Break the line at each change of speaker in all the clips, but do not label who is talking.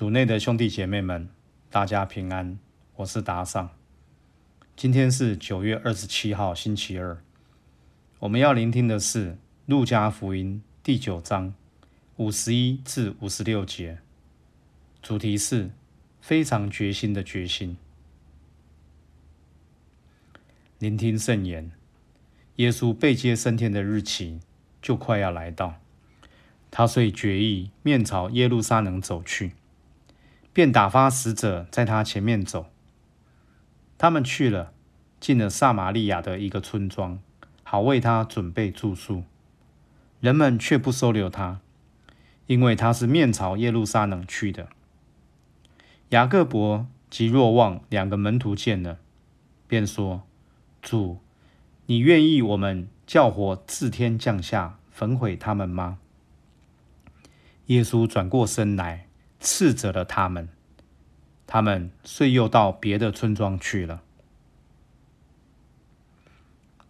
主内的兄弟姐妹们，大家平安，我是达尚。今天是九月二十七号，星期二。我们要聆听的是《路加福音》第九章五十一至五十六节，主题是非常决心的决心。聆听圣言，耶稣被接升天的日期就快要来到，他遂决意面朝耶路撒冷走去，便打发使者在他前面走。他们去了，进了撒玛利亚的一个村庄，好为他准备住宿。人们却不收留他，因为他是面朝耶路撒冷去的。雅各伯及若望两个门徒见了，便说。主，你愿意我们叫火自天降下，焚毁他们吗？耶稣转过身来，斥责了他们。他们遂又到别的村庄去了。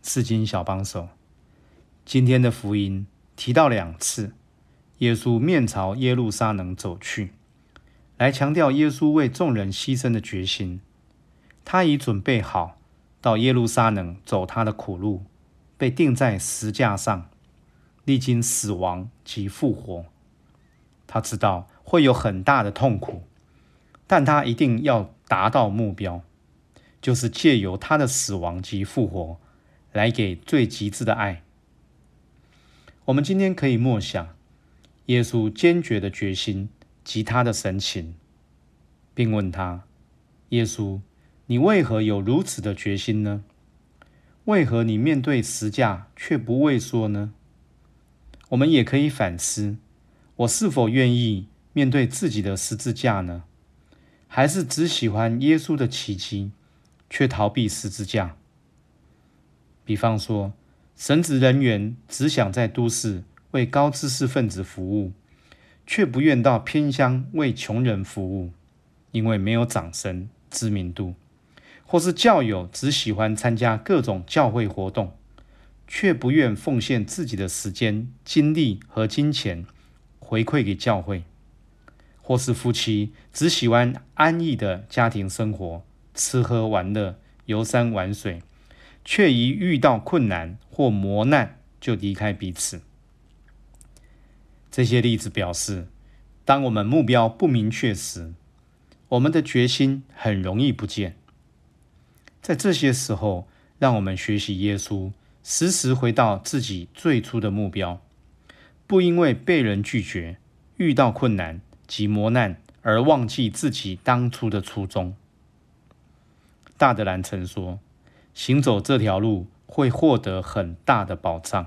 四经小帮手，今天的福音提到两次，耶稣面朝耶路撒冷走去，来强调耶稣为众人牺牲的决心。他已准备好。到耶路撒冷走他的苦路，被钉在石架上，历经死亡及复活。他知道会有很大的痛苦，但他一定要达到目标，就是借由他的死亡及复活，来给最极致的爱。我们今天可以默想耶稣坚决的决心及他的神情，并问他：耶稣。你为何有如此的决心呢？为何你面对十架却不畏缩呢？我们也可以反思：我是否愿意面对自己的十字架呢？还是只喜欢耶稣的奇迹，却逃避十字架？比方说，神职人员只想在都市为高知识分子服务，却不愿到偏乡为穷人服务，因为没有掌声、知名度。或是教友只喜欢参加各种教会活动，却不愿奉献自己的时间、精力和金钱回馈给教会；或是夫妻只喜欢安逸的家庭生活，吃喝玩乐、游山玩水，却一遇到困难或磨难就离开彼此。这些例子表示，当我们目标不明确时，我们的决心很容易不见。在这些时候，让我们学习耶稣，时时回到自己最初的目标，不因为被人拒绝、遇到困难及磨难而忘记自己当初的初衷。大德兰曾说：“行走这条路会获得很大的宝藏。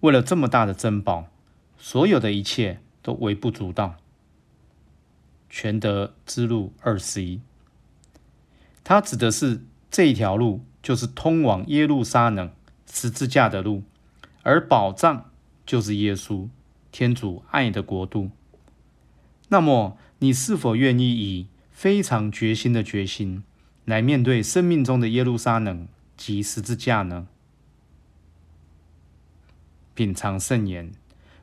为了这么大的珍宝，所有的一切都微不足道。”全德之路二十一。它指的是这一条路，就是通往耶路撒冷十字架的路，而宝藏就是耶稣，天主爱的国度。那么，你是否愿意以非常决心的决心来面对生命中的耶路撒冷及十字架呢？品尝圣言，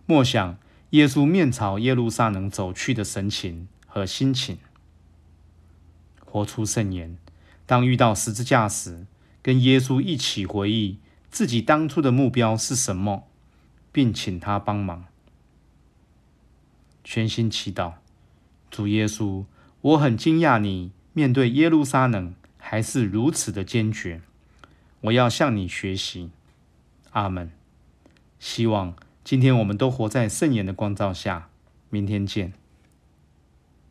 默想耶稣面朝耶路撒冷走去的神情和心情，活出圣言。当遇到十字架时，跟耶稣一起回忆自己当初的目标是什么，并请他帮忙。全心祈祷，主耶稣，我很惊讶你面对耶路撒冷还是如此的坚决。我要向你学习。阿门。希望今天我们都活在圣言的光照下。明天见。